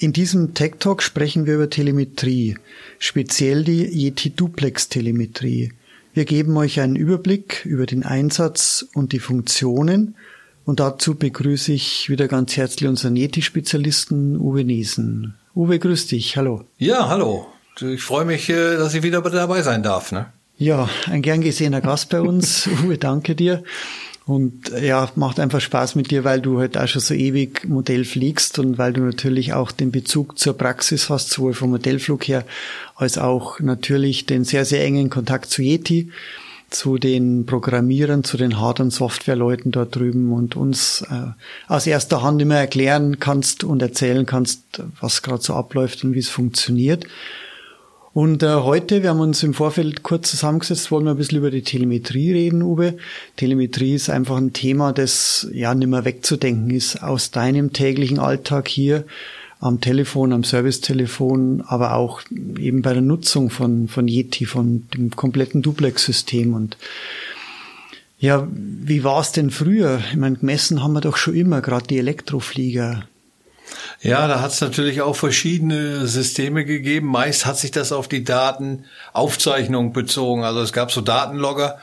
In diesem Tech Talk sprechen wir über Telemetrie, speziell die Yeti Duplex Telemetrie. Wir geben euch einen Überblick über den Einsatz und die Funktionen und dazu begrüße ich wieder ganz herzlich unseren Yeti-Spezialisten Uwe Niesen. Uwe, grüß dich, hallo. Ja, hallo. Ich freue mich, äh, dass ich wieder dabei sein darf. Ne? Ja, ein gern gesehener Gast bei uns. Uwe, danke dir. Und ja, macht einfach Spaß mit dir, weil du halt auch schon so ewig Modell fliegst und weil du natürlich auch den Bezug zur Praxis hast, sowohl vom Modellflug her als auch natürlich den sehr, sehr engen Kontakt zu Yeti, zu den Programmierern, zu den Hard- und Softwareleuten dort drüben und uns äh, aus erster Hand immer erklären kannst und erzählen kannst, was gerade so abläuft und wie es funktioniert. Und äh, heute, wir haben uns im Vorfeld kurz zusammengesetzt, wollen wir ein bisschen über die Telemetrie reden, Uwe. Telemetrie ist einfach ein Thema, das ja nicht mehr wegzudenken ist aus deinem täglichen Alltag hier am Telefon, am Servicetelefon, aber auch eben bei der Nutzung von, von Yeti, von dem kompletten Duplex-System. Und ja, wie war es denn früher? Ich meine, gemessen haben wir doch schon immer, gerade die Elektroflieger. Ja, da hat es natürlich auch verschiedene Systeme gegeben. Meist hat sich das auf die Datenaufzeichnung bezogen. Also es gab so Datenlogger,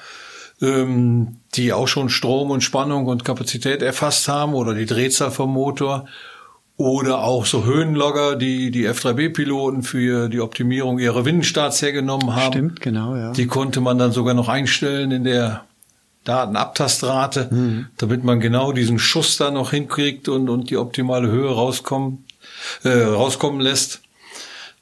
ähm, die auch schon Strom und Spannung und Kapazität erfasst haben oder die Drehzahl vom Motor. Oder auch so Höhenlogger, die die F3B-Piloten für die Optimierung ihrer Windenstarts hergenommen haben. Stimmt, genau, ja. Die konnte man dann sogar noch einstellen in der Datenabtastrate, mhm. damit man genau diesen Schuss da noch hinkriegt und, und die optimale Höhe rauskommen, äh, rauskommen lässt.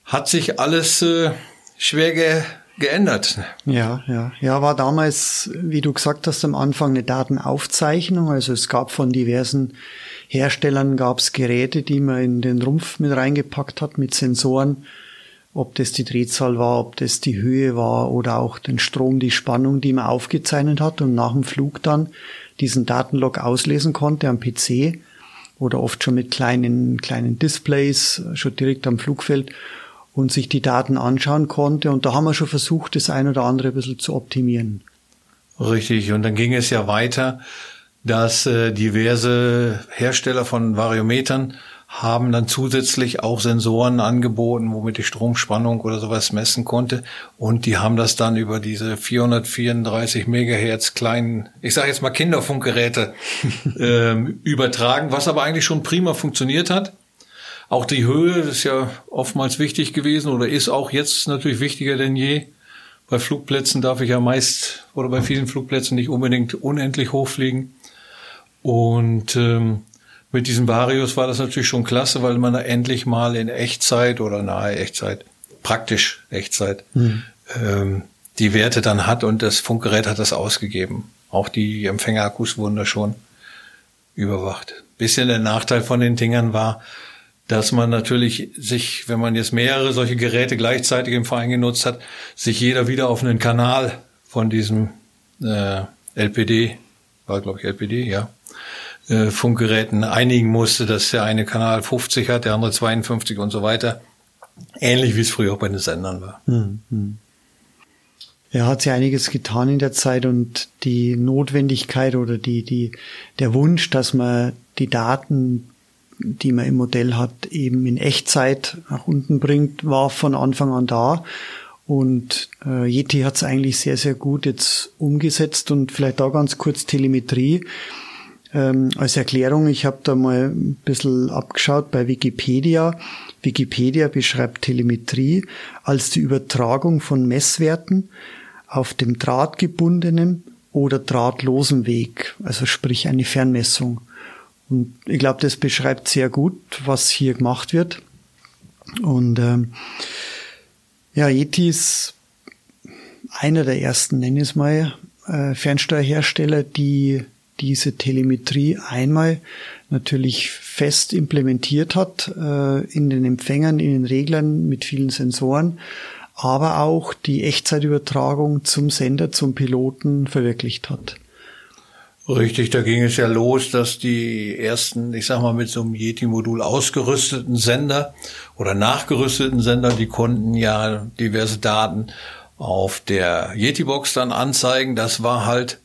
Hat sich alles äh, schwer ge geändert. Ja, ja. Ja, war damals, wie du gesagt hast, am Anfang eine Datenaufzeichnung. Also es gab von diversen Herstellern gab's Geräte, die man in den Rumpf mit reingepackt hat mit Sensoren ob das die Drehzahl war, ob das die Höhe war oder auch den Strom, die Spannung, die man aufgezeichnet hat und nach dem Flug dann diesen Datenlog auslesen konnte am PC oder oft schon mit kleinen, kleinen Displays schon direkt am Flugfeld und sich die Daten anschauen konnte. Und da haben wir schon versucht, das ein oder andere ein bisschen zu optimieren. Richtig. Und dann ging es ja weiter, dass äh, diverse Hersteller von Variometern haben dann zusätzlich auch Sensoren angeboten, womit die Stromspannung oder sowas messen konnte. Und die haben das dann über diese 434 Megahertz kleinen, ich sage jetzt mal Kinderfunkgeräte ähm, übertragen, was aber eigentlich schon prima funktioniert hat. Auch die Höhe ist ja oftmals wichtig gewesen oder ist auch jetzt natürlich wichtiger denn je. Bei Flugplätzen darf ich ja meist oder bei vielen Flugplätzen nicht unbedingt unendlich hochfliegen. Und ähm, mit diesem Varius war das natürlich schon klasse, weil man da endlich mal in Echtzeit oder nahe Echtzeit, praktisch Echtzeit, mhm. ähm, die Werte dann hat und das Funkgerät hat das ausgegeben. Auch die Empfängerakkus wurden da schon überwacht. Bisschen der Nachteil von den Dingern war, dass man natürlich sich, wenn man jetzt mehrere solche Geräte gleichzeitig im Verein genutzt hat, sich jeder wieder auf einen Kanal von diesem äh, LPD, war glaube ich LPD, ja, äh, Funkgeräten einigen musste, dass der eine Kanal 50 hat, der andere 52 und so weiter. Ähnlich wie es früher auch bei den Sendern war. Mhm. Ja, hat sich einiges getan in der Zeit und die Notwendigkeit oder die, die, der Wunsch, dass man die Daten, die man im Modell hat, eben in Echtzeit nach unten bringt, war von Anfang an da. Und äh, Yeti hat es eigentlich sehr, sehr gut jetzt umgesetzt und vielleicht da ganz kurz Telemetrie. Ähm, als Erklärung, ich habe da mal ein bisschen abgeschaut bei Wikipedia. Wikipedia beschreibt Telemetrie als die Übertragung von Messwerten auf dem drahtgebundenen oder drahtlosen Weg, also sprich eine Fernmessung. Und ich glaube, das beschreibt sehr gut, was hier gemacht wird. Und ähm, ja, Yeti ist einer der ersten, nenne ich es mal, äh, Fernsteuerhersteller, die diese Telemetrie einmal natürlich fest implementiert hat äh, in den Empfängern, in den Reglern mit vielen Sensoren, aber auch die Echtzeitübertragung zum Sender, zum Piloten verwirklicht hat. Richtig, da ging es ja los, dass die ersten, ich sag mal, mit so einem Yeti-Modul ausgerüsteten Sender oder nachgerüsteten Sender, die konnten ja diverse Daten auf der Yeti-Box dann anzeigen. Das war halt,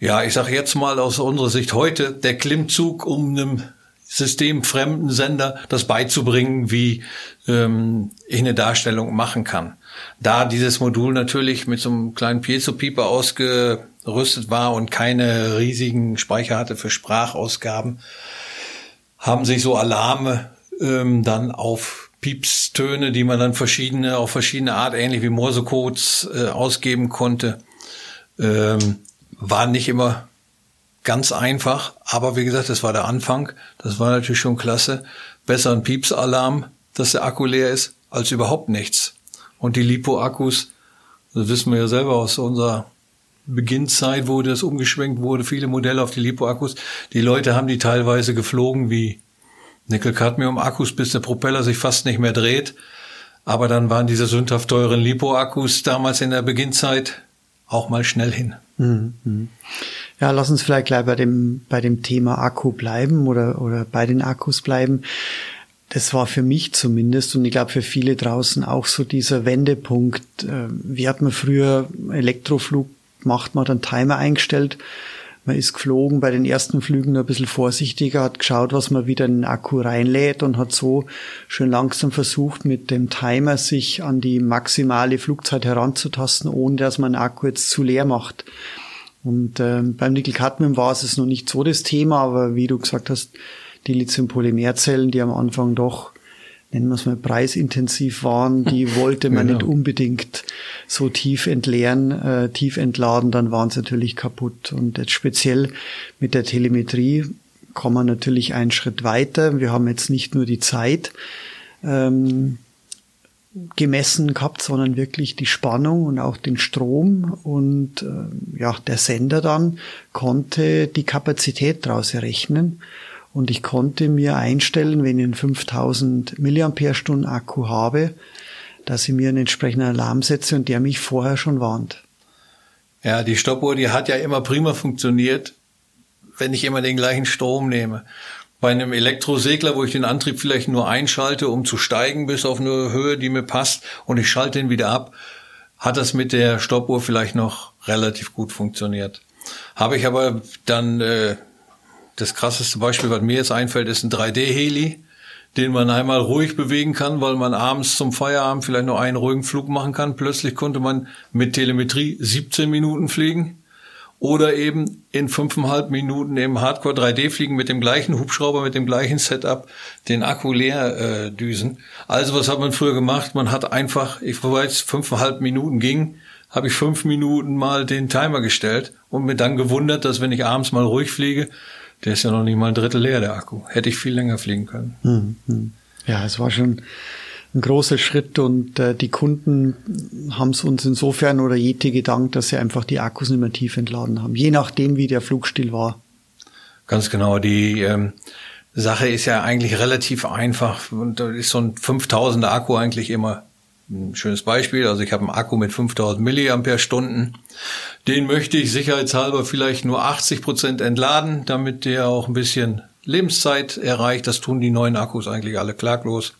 ja, ich sage jetzt mal aus unserer Sicht heute, der Klimmzug, um einem systemfremden Sender das beizubringen, wie ähm, ich eine Darstellung machen kann. Da dieses Modul natürlich mit so einem kleinen Piezo-Pieper ausgerüstet war und keine riesigen Speicher hatte für Sprachausgaben, haben sich so Alarme ähm, dann auf Piepstöne, die man dann verschiedene, auf verschiedene Art, ähnlich wie Morsecodes äh, ausgeben konnte, ähm, war nicht immer ganz einfach. Aber wie gesagt, das war der Anfang. Das war natürlich schon klasse. Besser ein Piepsalarm, dass der Akku leer ist, als überhaupt nichts. Und die Lipo-Akkus, das wissen wir ja selber aus unserer Beginnzeit, wo das umgeschwenkt wurde, viele Modelle auf die Lipo-Akkus. Die Leute haben die teilweise geflogen wie Nickel-Cadmium-Akkus, bis der Propeller sich fast nicht mehr dreht. Aber dann waren diese sündhaft teuren Lipo-Akkus damals in der Beginnzeit auch mal schnell hin. Ja, lass uns vielleicht gleich bei dem, bei dem Thema Akku bleiben oder, oder bei den Akkus bleiben. Das war für mich zumindest und ich glaube für viele draußen auch so dieser Wendepunkt. Äh, wie hat man früher Elektroflug gemacht, man hat einen Timer eingestellt man ist geflogen, bei den ersten Flügen ein bisschen vorsichtiger, hat geschaut, was man wieder in den Akku reinlädt und hat so schön langsam versucht, mit dem Timer sich an die maximale Flugzeit heranzutasten, ohne dass man den Akku jetzt zu leer macht. Und äh, beim Nickel-Cadmium war es noch nicht so das Thema, aber wie du gesagt hast, die Lithium-Polymerzellen, die am Anfang doch nennen wir es mal, preisintensiv waren, die wollte man genau. nicht unbedingt so tief entleeren, äh, tief entladen, dann waren sie natürlich kaputt. Und jetzt speziell mit der Telemetrie kommen wir natürlich einen Schritt weiter. Wir haben jetzt nicht nur die Zeit ähm, gemessen gehabt, sondern wirklich die Spannung und auch den Strom. Und äh, ja, der Sender dann konnte die Kapazität daraus errechnen. Und ich konnte mir einstellen, wenn ich einen 5000 mAh Akku habe, dass ich mir einen entsprechenden Alarm setze und der mich vorher schon warnt. Ja, die Stoppuhr, die hat ja immer prima funktioniert, wenn ich immer den gleichen Strom nehme. Bei einem Elektrosegler, wo ich den Antrieb vielleicht nur einschalte, um zu steigen bis auf eine Höhe, die mir passt, und ich schalte ihn wieder ab, hat das mit der Stoppuhr vielleicht noch relativ gut funktioniert. Habe ich aber dann äh, das krasseste Beispiel, was mir jetzt einfällt, ist ein 3D-Heli, den man einmal ruhig bewegen kann, weil man abends zum Feierabend vielleicht nur einen ruhigen Flug machen kann. Plötzlich konnte man mit Telemetrie 17 Minuten fliegen oder eben in fünfeinhalb Minuten im Hardcore 3D fliegen mit dem gleichen Hubschrauber, mit dem gleichen Setup, den Akku leer äh, düsen. Also was hat man früher gemacht? Man hat einfach, ich weiß, fünfeinhalb Minuten ging, habe ich fünf Minuten mal den Timer gestellt und mir dann gewundert, dass wenn ich abends mal ruhig fliege, der ist ja noch nicht mal ein Drittel leer, der Akku. Hätte ich viel länger fliegen können. Hm, hm. Ja, es war schon ein großer Schritt und äh, die Kunden haben es uns insofern oder Yeti gedankt, dass sie einfach die Akkus nicht mehr tief entladen haben, je nachdem, wie der Flugstil war. Ganz genau. Die ähm, Sache ist ja eigentlich relativ einfach und da ist so ein 5000er Akku eigentlich immer ein schönes Beispiel. Also ich habe einen Akku mit 5000 Milliampere-Stunden. Den möchte ich sicherheitshalber vielleicht nur 80 Prozent entladen, damit der auch ein bisschen Lebenszeit erreicht. Das tun die neuen Akkus eigentlich alle klaglos.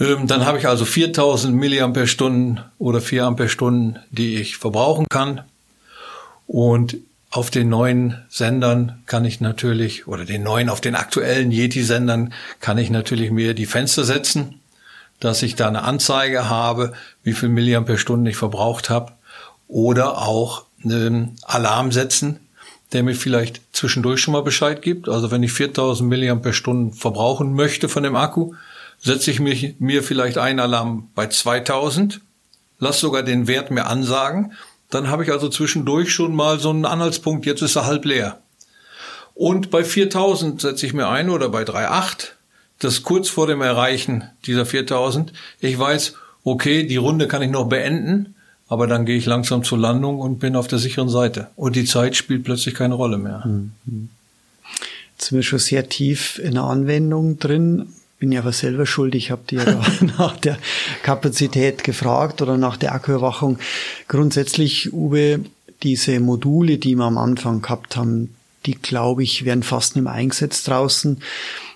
Ähm, dann habe ich also 4000 Milliampere-Stunden oder 4 Ampere-Stunden, die ich verbrauchen kann. Und auf den neuen Sendern kann ich natürlich, oder den neuen, auf den aktuellen Yeti-Sendern kann ich natürlich mir die Fenster setzen dass ich da eine Anzeige habe, wie viel Milliampere-Stunden ich verbraucht habe oder auch einen Alarm setzen, der mir vielleicht zwischendurch schon mal Bescheid gibt. Also wenn ich 4000 Milliampere-Stunden verbrauchen möchte von dem Akku, setze ich mich, mir vielleicht einen Alarm bei 2000, lass sogar den Wert mir ansagen, dann habe ich also zwischendurch schon mal so einen Anhaltspunkt, jetzt ist er halb leer. Und bei 4000 setze ich mir ein oder bei 3,8 das kurz vor dem Erreichen dieser 4000, ich weiß, okay, die Runde kann ich noch beenden, aber dann gehe ich langsam zur Landung und bin auf der sicheren Seite. Und die Zeit spielt plötzlich keine Rolle mehr. Mhm. Jetzt sind wir schon sehr tief in der Anwendung drin. bin ja aber selber schuld. Ich habe dir ja nach der Kapazität gefragt oder nach der Akkuerwachung. Grundsätzlich, Uwe, diese Module, die wir am Anfang gehabt haben, die glaube ich werden fast nicht mehr eingesetzt draußen.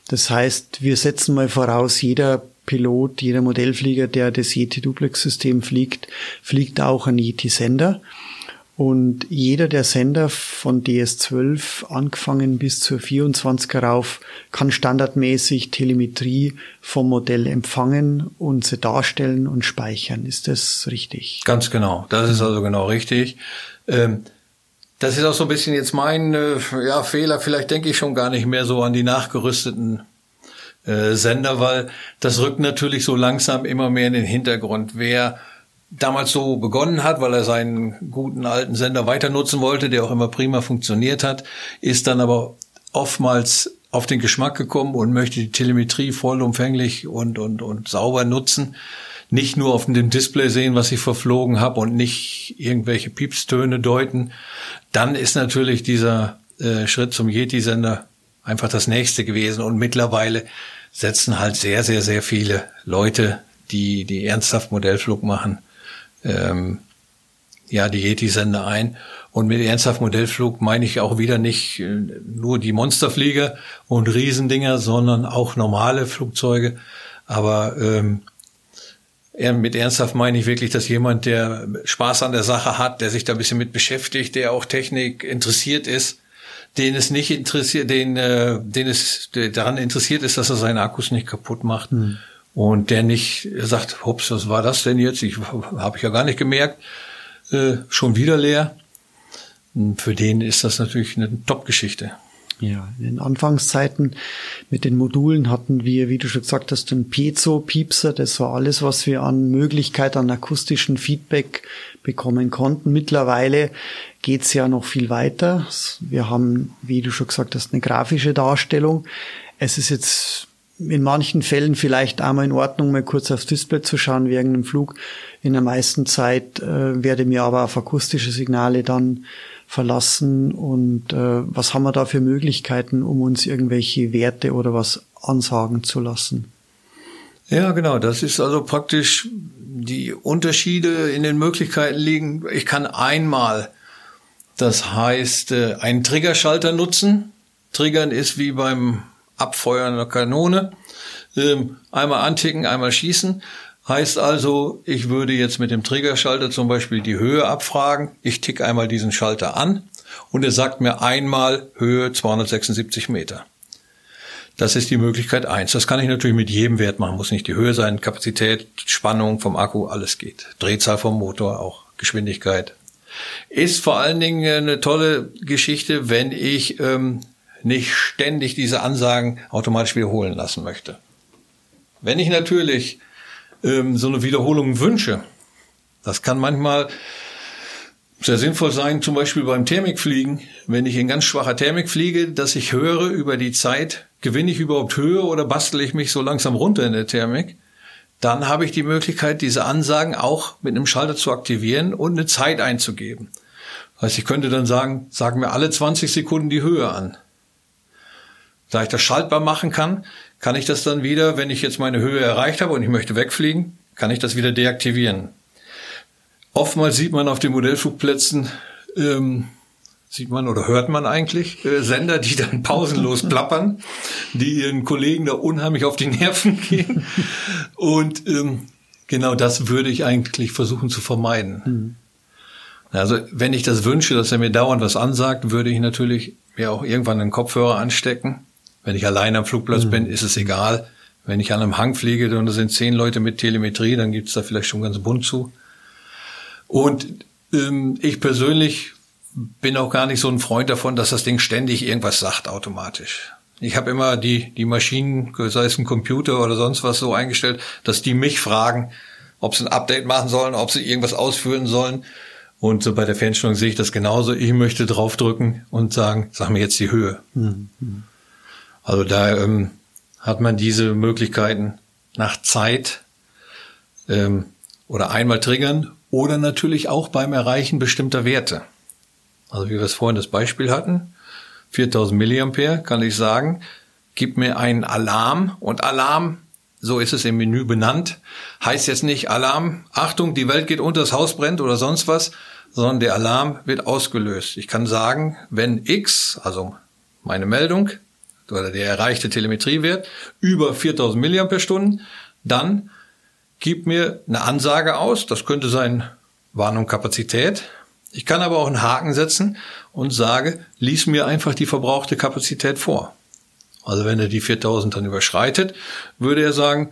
Das heißt, wir setzen mal voraus, jeder Pilot, jeder Modellflieger, der das Yeti-Duplex-System fliegt, fliegt auch ein Yeti-Sender. Und jeder der Sender von DS12 angefangen bis zur 24er rauf kann standardmäßig Telemetrie vom Modell empfangen und sie darstellen und speichern. Ist das richtig? Ganz genau. Das ist also genau richtig. Ähm, das ist auch so ein bisschen jetzt mein äh, ja, Fehler. Vielleicht denke ich schon gar nicht mehr so an die nachgerüsteten äh, Sender, weil das rückt natürlich so langsam immer mehr in den Hintergrund. Wer damals so begonnen hat, weil er seinen guten alten Sender weiter nutzen wollte, der auch immer prima funktioniert hat, ist dann aber oftmals auf den Geschmack gekommen und möchte die Telemetrie vollumfänglich und, und, und sauber nutzen. Nicht nur auf dem Display sehen, was ich verflogen habe und nicht irgendwelche Piepstöne deuten. Dann ist natürlich dieser äh, Schritt zum Yeti-Sender einfach das nächste gewesen. Und mittlerweile setzen halt sehr, sehr, sehr viele Leute, die, die ernsthaft Modellflug machen, ähm, ja, die Yeti-Sender ein. Und mit ernsthaft Modellflug meine ich auch wieder nicht äh, nur die Monsterflieger und Riesendinger, sondern auch normale Flugzeuge. Aber ähm, mit ernsthaft meine ich wirklich, dass jemand, der Spaß an der Sache hat, der sich da ein bisschen mit beschäftigt, der auch Technik interessiert ist, den es nicht interessiert, den, äh, den es daran interessiert ist, dass er seine Akkus nicht kaputt macht. Mhm und der nicht sagt, hups, was war das denn jetzt? Ich habe ich ja gar nicht gemerkt, äh, schon wieder leer. Und für den ist das natürlich eine Top-Geschichte. Ja, in den Anfangszeiten mit den Modulen hatten wir, wie du schon gesagt hast, den Piezo-Piepser. Das war alles, was wir an Möglichkeit an akustischen Feedback bekommen konnten. Mittlerweile geht's ja noch viel weiter. Wir haben, wie du schon gesagt hast, eine grafische Darstellung. Es ist jetzt in manchen Fällen vielleicht einmal in Ordnung, mal kurz aufs Display zu schauen während dem Flug. In der meisten Zeit äh, werde mir aber auf akustische Signale dann verlassen. Und äh, was haben wir da für Möglichkeiten, um uns irgendwelche Werte oder was ansagen zu lassen? Ja, genau. Das ist also praktisch die Unterschiede in den Möglichkeiten liegen. Ich kann einmal, das heißt, äh, einen Triggerschalter nutzen. Triggern ist wie beim Abfeuern einer Kanone. Ähm, einmal anticken, einmal schießen. Heißt also, ich würde jetzt mit dem Triggerschalter zum Beispiel die Höhe abfragen. Ich tick einmal diesen Schalter an und er sagt mir einmal Höhe 276 Meter. Das ist die Möglichkeit eins. Das kann ich natürlich mit jedem Wert machen. Muss nicht die Höhe sein, Kapazität, Spannung vom Akku, alles geht. Drehzahl vom Motor, auch Geschwindigkeit. Ist vor allen Dingen eine tolle Geschichte, wenn ich ähm, nicht ständig diese Ansagen automatisch wiederholen lassen möchte. Wenn ich natürlich ähm, so eine Wiederholung wünsche, das kann manchmal sehr sinnvoll sein, zum Beispiel beim Thermikfliegen, wenn ich in ganz schwacher Thermik fliege, dass ich höre über die Zeit, gewinne ich überhaupt Höhe oder bastle ich mich so langsam runter in der Thermik, dann habe ich die Möglichkeit, diese Ansagen auch mit einem Schalter zu aktivieren und eine Zeit einzugeben. Das heißt, ich könnte dann sagen, sagen mir alle 20 Sekunden die Höhe an. Da ich das schaltbar machen kann, kann ich das dann wieder, wenn ich jetzt meine Höhe erreicht habe und ich möchte wegfliegen, kann ich das wieder deaktivieren. Oftmals sieht man auf den Modellflugplätzen, ähm, sieht man oder hört man eigentlich äh, Sender, die dann pausenlos plappern, die ihren Kollegen da unheimlich auf die Nerven gehen. Und ähm, genau das würde ich eigentlich versuchen zu vermeiden. Mhm. Also wenn ich das wünsche, dass er mir dauernd was ansagt, würde ich natürlich mir auch irgendwann einen Kopfhörer anstecken wenn ich allein am Flugplatz mhm. bin, ist es egal. Wenn ich an einem Hang fliege und da sind zehn Leute mit Telemetrie, dann gibt's da vielleicht schon ganz bunt zu. Und ähm, ich persönlich bin auch gar nicht so ein Freund davon, dass das Ding ständig irgendwas sagt automatisch. Ich habe immer die, die Maschinen, sei es ein Computer oder sonst was so eingestellt, dass die mich fragen, ob sie ein Update machen sollen, ob sie irgendwas ausführen sollen. Und so bei der Fernstellung sehe ich das genauso. Ich möchte draufdrücken und sagen, sag mir jetzt die Höhe. Mhm. Also da ähm, hat man diese Möglichkeiten nach Zeit ähm, oder einmal triggern oder natürlich auch beim Erreichen bestimmter Werte. Also wie wir es vorhin das Beispiel hatten, 4000 Milliampere kann ich sagen, gib mir einen Alarm und Alarm, so ist es im Menü benannt, heißt jetzt nicht Alarm, Achtung, die Welt geht unter, das Haus brennt oder sonst was, sondern der Alarm wird ausgelöst. Ich kann sagen, wenn X, also meine Meldung oder der erreichte Telemetriewert über 4000 mAh, dann gib mir eine Ansage aus, das könnte sein Warnung Kapazität. Ich kann aber auch einen Haken setzen und sage, lies mir einfach die verbrauchte Kapazität vor. Also wenn er die 4000 dann überschreitet, würde er sagen,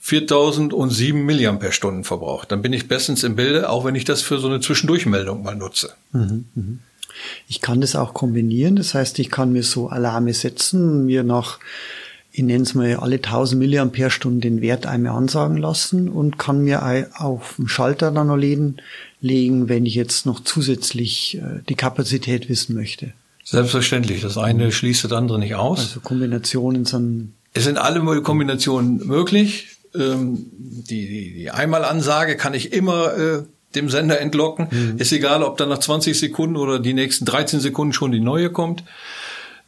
4007 mAh verbraucht. Dann bin ich bestens im Bilde, auch wenn ich das für so eine Zwischendurchmeldung mal nutze. Mhm, mhm. Ich kann das auch kombinieren. Das heißt, ich kann mir so Alarme setzen, mir nach, ich nenne es mal alle 1000 mAh den Wert einmal ansagen lassen und kann mir auf dem Schalter dann noch legen, wenn ich jetzt noch zusätzlich äh, die Kapazität wissen möchte. Selbstverständlich. Das eine schließt das andere nicht aus. Also Kombinationen sind. Es sind alle Kombinationen möglich. Ähm, die, die, die Einmalansage kann ich immer äh, dem Sender entlocken. Mhm. Ist egal, ob dann nach 20 Sekunden oder die nächsten 13 Sekunden schon die neue kommt.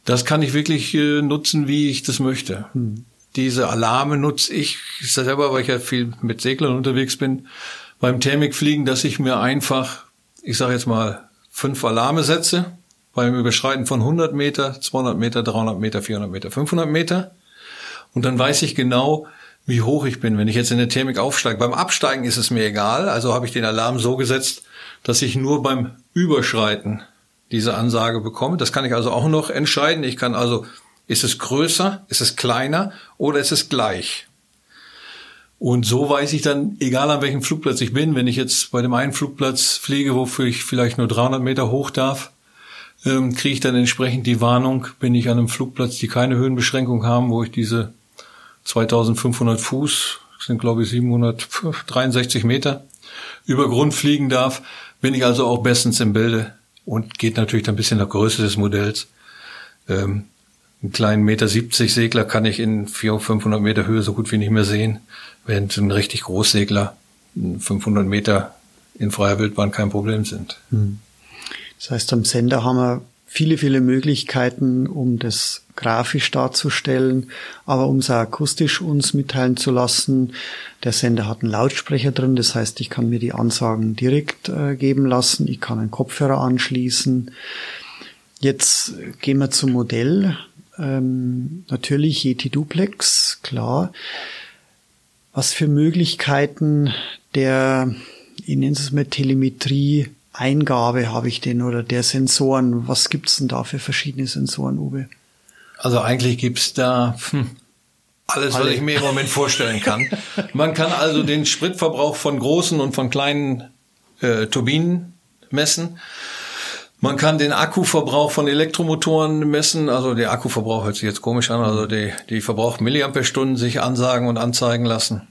Das kann ich wirklich äh, nutzen, wie ich das möchte. Mhm. Diese Alarme nutze ich selber, weil ich ja viel mit Seglern unterwegs bin, beim Thermikfliegen, dass ich mir einfach, ich sage jetzt mal, fünf Alarme setze beim Überschreiten von 100 Meter, 200 Meter, 300 Meter, 400 Meter, 500 Meter. Und dann weiß ich genau, wie hoch ich bin, wenn ich jetzt in der Thermik aufsteige. Beim Absteigen ist es mir egal, also habe ich den Alarm so gesetzt, dass ich nur beim Überschreiten diese Ansage bekomme. Das kann ich also auch noch entscheiden. Ich kann also, ist es größer, ist es kleiner oder ist es gleich? Und so weiß ich dann, egal an welchem Flugplatz ich bin, wenn ich jetzt bei dem einen Flugplatz fliege, wofür ich vielleicht nur 300 Meter hoch darf, ähm, kriege ich dann entsprechend die Warnung, bin ich an einem Flugplatz, die keine Höhenbeschränkung haben, wo ich diese 2500 Fuß, sind glaube ich 763 Meter, über Grund fliegen darf, bin ich also auch bestens im Bilde und geht natürlich dann ein bisschen nach Größe des Modells. Ähm, einen kleinen Meter 70 Segler kann ich in 400, 500 Meter Höhe so gut wie nicht mehr sehen, während ein richtig Großsegler 500 Meter in freier Wildbahn kein Problem sind. Hm. Das heißt, am Sender haben wir viele, viele Möglichkeiten, um das grafisch darzustellen, aber um es akustisch uns mitteilen zu lassen. Der Sender hat einen Lautsprecher drin, das heißt, ich kann mir die Ansagen direkt äh, geben lassen, ich kann einen Kopfhörer anschließen. Jetzt gehen wir zum Modell. Ähm, natürlich Yeti Duplex, klar. Was für Möglichkeiten der, ich nenne es mal Telemetrie, Eingabe habe ich denn oder der Sensoren? Was gibt's denn da für verschiedene Sensoren, Uwe? Also eigentlich gibt's da hm, alles, was ich mir im Moment vorstellen kann. Man kann also den Spritverbrauch von großen und von kleinen äh, Turbinen messen. Man kann den Akkuverbrauch von Elektromotoren messen. Also der Akkuverbrauch hört sich jetzt komisch an. Also die, die verbraucht Milliampere-Stunden sich ansagen und anzeigen lassen.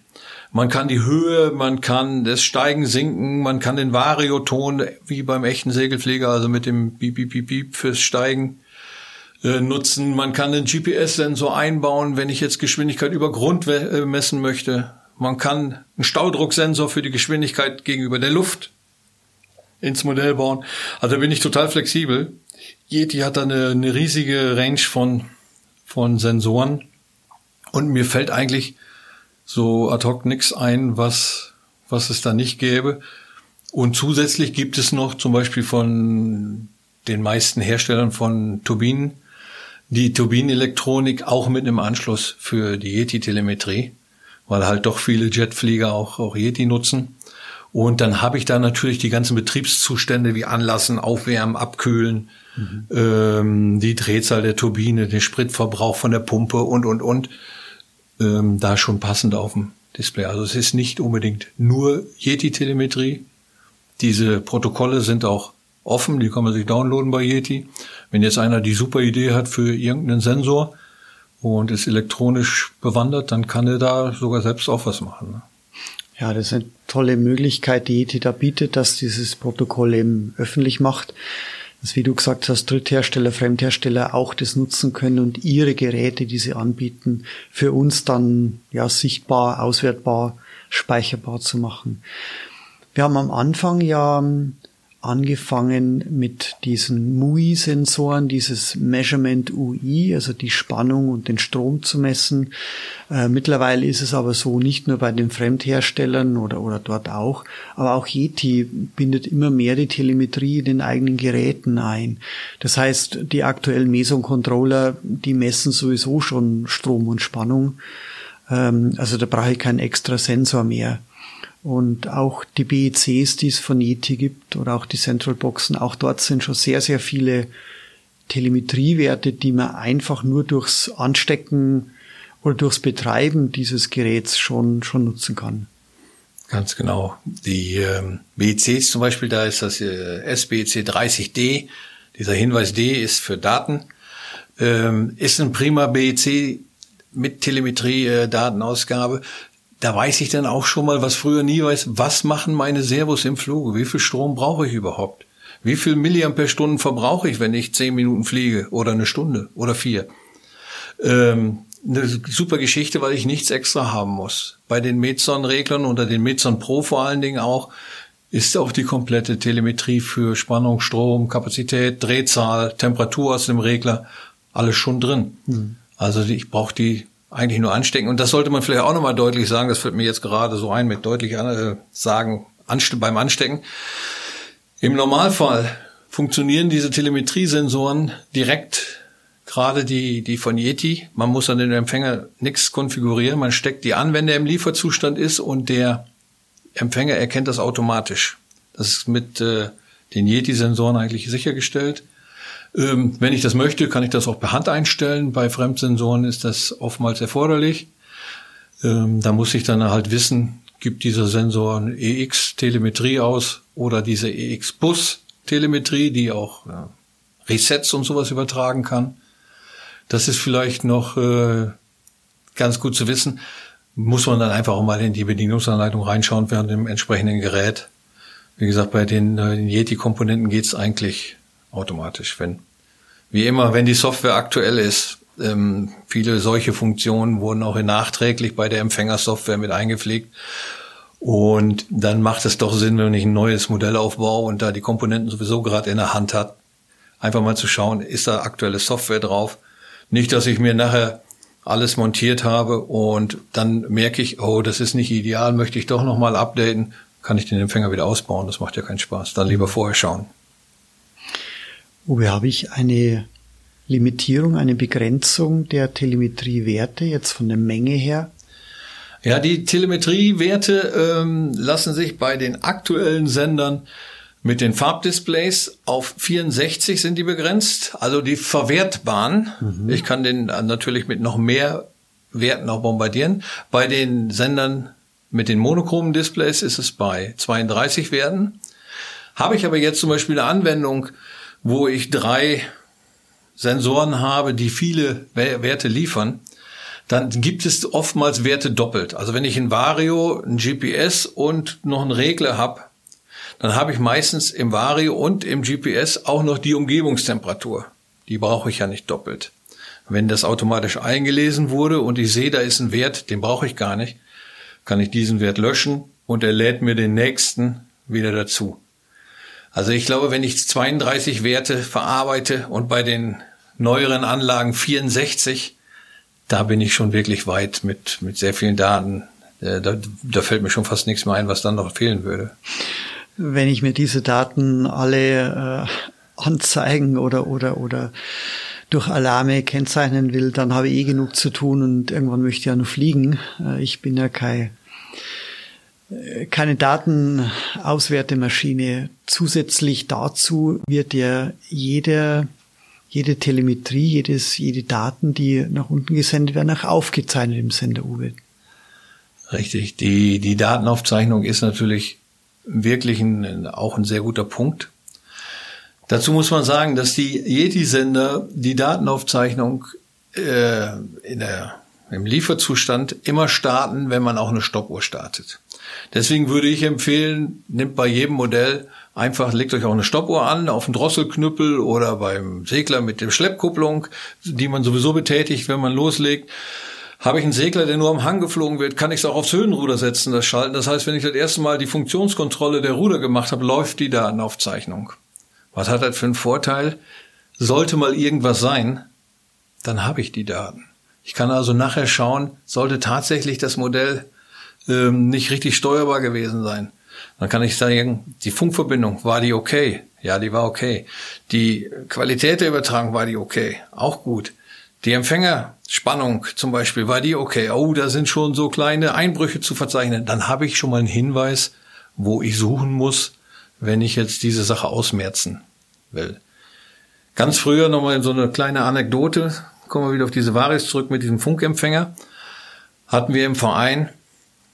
Man kann die Höhe, man kann das Steigen, Sinken, man kann den Varioton wie beim echten Segelflieger, also mit dem Beep, Beep, Beep, Beep fürs Steigen äh, nutzen. Man kann den GPS-Sensor einbauen, wenn ich jetzt Geschwindigkeit über Grund äh, messen möchte. Man kann einen Staudrucksensor für die Geschwindigkeit gegenüber der Luft ins Modell bauen. Also bin ich total flexibel. Yeti hat da eine, eine riesige Range von, von Sensoren. Und mir fällt eigentlich so ad hoc nix ein, was, was es da nicht gäbe. Und zusätzlich gibt es noch zum Beispiel von den meisten Herstellern von Turbinen die Turbinenelektronik auch mit einem Anschluss für die Yeti-Telemetrie, weil halt doch viele Jetflieger auch, auch Yeti nutzen. Und dann habe ich da natürlich die ganzen Betriebszustände wie Anlassen, Aufwärmen, Abkühlen, mhm. ähm, die Drehzahl der Turbine, den Spritverbrauch von der Pumpe und, und, und ähm, da schon passend auf dem Display. Also es ist nicht unbedingt nur Yeti-Telemetrie. Diese Protokolle sind auch offen, die kann man sich downloaden bei Yeti. Wenn jetzt einer die super Idee hat für irgendeinen Sensor und ist elektronisch bewandert, dann kann er da sogar selbst auch was machen. Ne? Ja, das ist eine tolle Möglichkeit, die Yeti da bietet, dass dieses Protokoll eben öffentlich macht dass, wie du gesagt hast, Dritthersteller, Fremdhersteller auch das nutzen können und ihre Geräte, die sie anbieten, für uns dann ja sichtbar, auswertbar, speicherbar zu machen. Wir haben am Anfang ja angefangen mit diesen MUI-Sensoren, dieses Measurement UI, also die Spannung und den Strom zu messen. Äh, mittlerweile ist es aber so, nicht nur bei den Fremdherstellern oder, oder dort auch, aber auch Yeti bindet immer mehr die Telemetrie in den eigenen Geräten ein. Das heißt, die aktuellen Meson-Controller, die messen sowieso schon Strom und Spannung. Ähm, also da brauche ich keinen extra Sensor mehr. Und auch die BECs, die es von Yeti gibt, oder auch die Central Boxen, auch dort sind schon sehr, sehr viele Telemetriewerte, die man einfach nur durchs Anstecken oder durchs Betreiben dieses Geräts schon, schon nutzen kann. Ganz genau. Die ähm, BECs zum Beispiel, da ist das äh, SBEC 30D. Dieser Hinweis D ist für Daten. Ähm, ist ein prima BEC mit Telemetrie-Datenausgabe. Da weiß ich dann auch schon mal, was früher nie weiß, was machen meine Servos im Fluge? Wie viel Strom brauche ich überhaupt? Wie viel Milliampere-Stunden verbrauche ich, wenn ich zehn Minuten fliege oder eine Stunde oder vier? Ähm, eine super Geschichte, weil ich nichts extra haben muss. Bei den Metson-Reglern oder den Metson Pro vor allen Dingen auch ist auch die komplette Telemetrie für Spannung, Strom, Kapazität, Drehzahl, Temperatur aus dem Regler alles schon drin. Mhm. Also ich brauche die eigentlich nur anstecken. Und das sollte man vielleicht auch nochmal deutlich sagen, das fällt mir jetzt gerade so ein mit deutlich äh, sagen anste beim Anstecken. Im Normalfall funktionieren diese Telemetriesensoren direkt, gerade die, die von Yeti. Man muss an den Empfänger nichts konfigurieren. Man steckt die an, wenn der im Lieferzustand ist und der Empfänger erkennt das automatisch. Das ist mit äh, den Yeti-Sensoren eigentlich sichergestellt. Ähm, wenn ich das möchte, kann ich das auch per Hand einstellen. Bei Fremdsensoren ist das oftmals erforderlich. Ähm, da muss ich dann halt wissen, gibt dieser Sensor eine EX-Telemetrie aus oder diese EX-Bus-Telemetrie, die auch ja, Resets und sowas übertragen kann. Das ist vielleicht noch äh, ganz gut zu wissen. Muss man dann einfach auch mal in die Bedienungsanleitung reinschauen während dem entsprechenden Gerät. Wie gesagt, bei den, äh, den Yeti-Komponenten geht's eigentlich automatisch. Wenn, wie immer, wenn die Software aktuell ist, ähm, viele solche Funktionen wurden auch nachträglich bei der Empfängersoftware mit eingepflegt. Und dann macht es doch Sinn, wenn ich ein neues Modell aufbaue und da die Komponenten sowieso gerade in der Hand hat, einfach mal zu schauen, ist da aktuelle Software drauf. Nicht, dass ich mir nachher alles montiert habe und dann merke ich, oh, das ist nicht ideal, möchte ich doch nochmal updaten, kann ich den Empfänger wieder ausbauen. Das macht ja keinen Spaß. Dann lieber vorher schauen. Uwe, habe ich eine Limitierung, eine Begrenzung der Telemetriewerte jetzt von der Menge her? Ja, die Telemetriewerte ähm, lassen sich bei den aktuellen Sendern mit den Farbdisplays auf 64 sind die begrenzt, also die verwertbaren. Mhm. Ich kann den natürlich mit noch mehr Werten auch bombardieren. Bei den Sendern mit den monochromen Displays ist es bei 32 Werten. Habe ich aber jetzt zum Beispiel eine Anwendung, wo ich drei Sensoren habe, die viele Werte liefern, dann gibt es oftmals Werte doppelt. Also wenn ich ein Vario, ein GPS und noch einen Regler habe, dann habe ich meistens im Vario und im GPS auch noch die Umgebungstemperatur. Die brauche ich ja nicht doppelt. Wenn das automatisch eingelesen wurde und ich sehe, da ist ein Wert, den brauche ich gar nicht, kann ich diesen Wert löschen und er lädt mir den nächsten wieder dazu. Also ich glaube, wenn ich 32 Werte verarbeite und bei den neueren Anlagen 64, da bin ich schon wirklich weit mit, mit sehr vielen Daten. Äh, da, da fällt mir schon fast nichts mehr ein, was dann noch fehlen würde. Wenn ich mir diese Daten alle äh, anzeigen oder, oder, oder durch Alarme kennzeichnen will, dann habe ich eh genug zu tun und irgendwann möchte ich ja nur fliegen. Äh, ich bin ja kein keine Datenauswertemaschine. Zusätzlich dazu wird ja jede, jede Telemetrie, jedes, jede Daten, die nach unten gesendet werden, auch aufgezeichnet im Sender Uwe. Richtig. Die, die Datenaufzeichnung ist natürlich wirklich ein, auch ein sehr guter Punkt. Dazu muss man sagen, dass die Yeti-Sender die Datenaufzeichnung äh, in der, im Lieferzustand immer starten, wenn man auch eine Stoppuhr startet. Deswegen würde ich empfehlen, nimmt bei jedem Modell einfach, legt euch auch eine Stoppuhr an, auf den Drosselknüppel oder beim Segler mit der Schleppkupplung, die man sowieso betätigt, wenn man loslegt. Habe ich einen Segler, der nur am Hang geflogen wird, kann ich es auch aufs Höhenruder setzen, das Schalten. Das heißt, wenn ich das erste Mal die Funktionskontrolle der Ruder gemacht habe, läuft die Datenaufzeichnung. Was hat das für einen Vorteil? Sollte mal irgendwas sein, dann habe ich die Daten. Ich kann also nachher schauen, sollte tatsächlich das Modell ähm, nicht richtig steuerbar gewesen sein. Dann kann ich sagen, die Funkverbindung, war die okay? Ja, die war okay. Die Qualität der Übertragung, war die okay? Auch gut. Die Empfängerspannung zum Beispiel, war die okay? Oh, da sind schon so kleine Einbrüche zu verzeichnen. Dann habe ich schon mal einen Hinweis, wo ich suchen muss, wenn ich jetzt diese Sache ausmerzen will. Ganz früher nochmal so eine kleine Anekdote, kommen wir wieder auf diese Varis zurück mit diesem Funkempfänger. Hatten wir im Verein,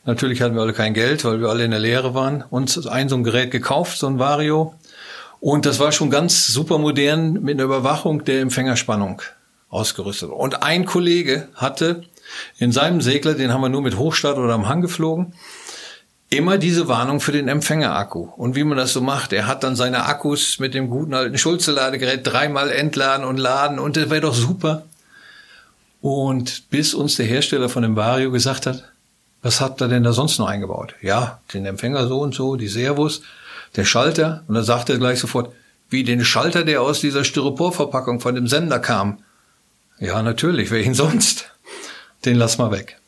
natürlich hatten wir alle kein Geld, weil wir alle in der Lehre waren, uns ein so ein Gerät gekauft, so ein Vario. Und das war schon ganz super modern mit einer Überwachung der Empfängerspannung ausgerüstet. Und ein Kollege hatte in seinem Segler, den haben wir nur mit Hochstart oder am Hang geflogen, immer diese Warnung für den Empfängerakku. Und wie man das so macht, er hat dann seine Akkus mit dem guten alten Schulze-Ladegerät dreimal entladen und laden und das wäre doch super. Und bis uns der Hersteller von dem Vario gesagt hat, was habt ihr denn da sonst noch eingebaut? Ja, den Empfänger so und so, die Servos, der Schalter. Und dann sagt er gleich sofort, wie den Schalter, der aus dieser Styroporverpackung von dem Sender kam. Ja, natürlich, wer ihn sonst? Den lass mal weg.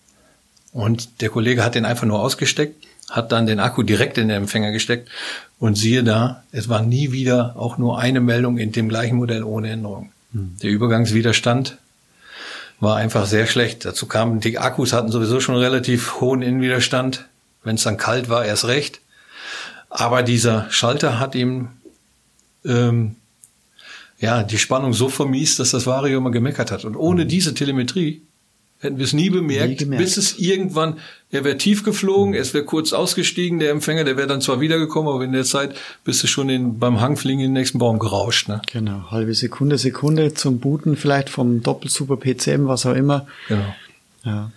Und der Kollege hat den einfach nur ausgesteckt, hat dann den Akku direkt in den Empfänger gesteckt und siehe da, es war nie wieder auch nur eine Meldung in dem gleichen Modell ohne Änderung. Hm. Der Übergangswiderstand war einfach sehr schlecht. Dazu kamen, die Akkus hatten sowieso schon relativ hohen Innenwiderstand. Wenn es dann kalt war, erst recht. Aber dieser Schalter hat ihm ähm, ja, die Spannung so vermiest, dass das Vario immer gemeckert hat. Und ohne mhm. diese Telemetrie hätten wir es nie bemerkt, nie bis es irgendwann, er wäre tief geflogen, mhm. es wäre kurz ausgestiegen, der Empfänger, der wäre dann zwar wiedergekommen, aber in der Zeit bist du schon in, beim Hangfliegen in den nächsten Baum gerauscht. Ne? Genau, halbe Sekunde, Sekunde zum Booten vielleicht vom Doppelsuper PCM, was auch immer. Genau. Ja.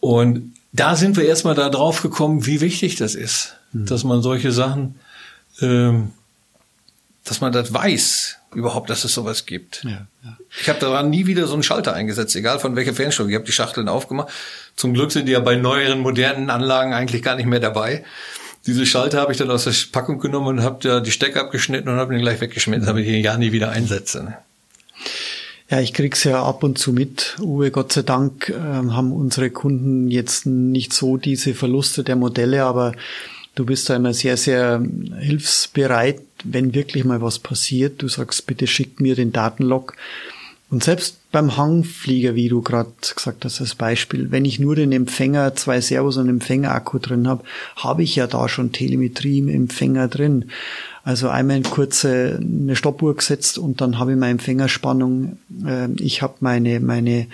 Und da sind wir erstmal da drauf gekommen, wie wichtig das ist, mhm. dass man solche Sachen, ähm, dass man das weiß, überhaupt, dass es sowas gibt. Ja, ja. Ich habe da nie wieder so einen Schalter eingesetzt, egal von welcher Fernsteuerung. Ich habe die Schachteln aufgemacht. Zum Glück sind die ja bei neueren, modernen Anlagen eigentlich gar nicht mehr dabei. Diese Schalter habe ich dann aus der Packung genommen und habe da die Stecker abgeschnitten und habe den gleich weggeschmissen, damit ich ihn ja nie wieder einsetze. Ne? Ja, ich krieg's ja ab und zu mit. Uwe, Gott sei Dank äh, haben unsere Kunden jetzt nicht so diese Verluste der Modelle, aber Du bist da immer sehr, sehr hilfsbereit, wenn wirklich mal was passiert. Du sagst, bitte schick mir den Datenlog. Und selbst beim Hangflieger, wie du gerade gesagt hast, als Beispiel, wenn ich nur den Empfänger, zwei Servos und Empfängerakku drin habe, habe ich ja da schon Telemetrie im Empfänger drin. Also einmal in kurze eine Stoppuhr gesetzt und dann habe ich meine Empfängerspannung. Äh, ich habe meine meine